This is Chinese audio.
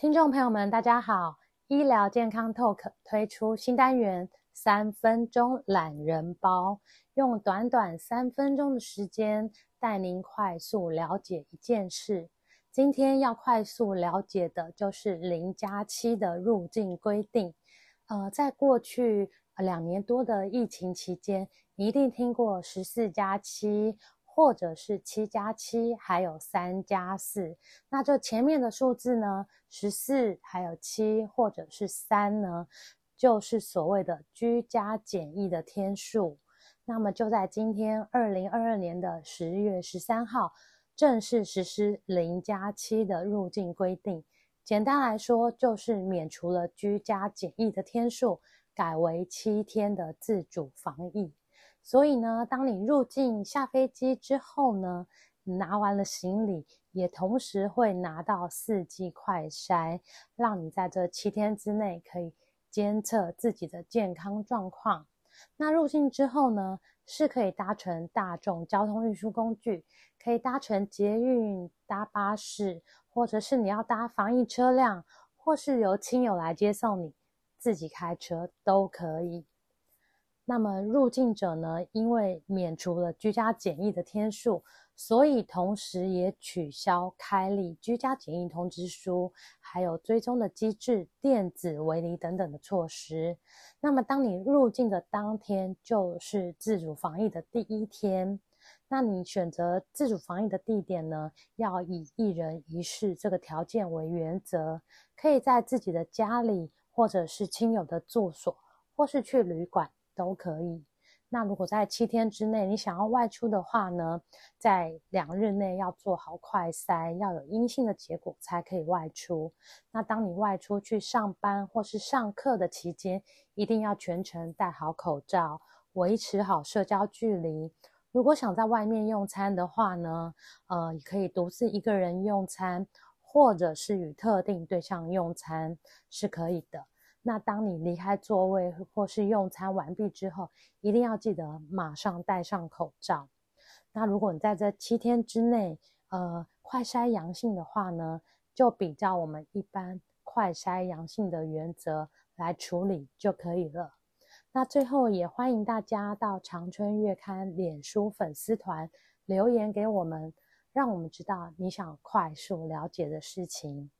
听众朋友们，大家好！医疗健康 Talk 推出新单元“三分钟懒人包”，用短短三分钟的时间带您快速了解一件事。今天要快速了解的就是零加七的入境规定。呃，在过去两年多的疫情期间，你一定听过十四加七。或者是七加七，还有三加四。那这前面的数字呢，十四还有七，或者是三呢，就是所谓的居家检疫的天数。那么就在今天，二零二二年的十月十三号，正式实施零加七的入境规定。简单来说，就是免除了居家检疫的天数，改为七天的自主防疫。所以呢，当你入境下飞机之后呢，拿完了行李，也同时会拿到四剂快筛，让你在这七天之内可以监测自己的健康状况。那入境之后呢，是可以搭乘大众交通运输工具，可以搭乘捷运、搭巴士，或者是你要搭防疫车辆，或是由亲友来接送你，自己开车都可以。那么入境者呢，因为免除了居家检疫的天数，所以同时也取消开立居家检疫通知书，还有追踪的机制、电子围篱等等的措施。那么当你入境的当天，就是自主防疫的第一天。那你选择自主防疫的地点呢，要以一人一室这个条件为原则，可以在自己的家里，或者是亲友的住所，或是去旅馆。都可以。那如果在七天之内你想要外出的话呢，在两日内要做好快筛，要有阴性的结果才可以外出。那当你外出去上班或是上课的期间，一定要全程戴好口罩，维持好社交距离。如果想在外面用餐的话呢，呃，也可以独自一个人用餐，或者是与特定对象用餐，是可以的。那当你离开座位或是用餐完毕之后，一定要记得马上戴上口罩。那如果你在这七天之内，呃，快筛阳性的话呢，就比照我们一般快筛阳性的原则来处理就可以了。那最后也欢迎大家到长春月刊脸书粉丝团留言给我们，让我们知道你想快速了解的事情。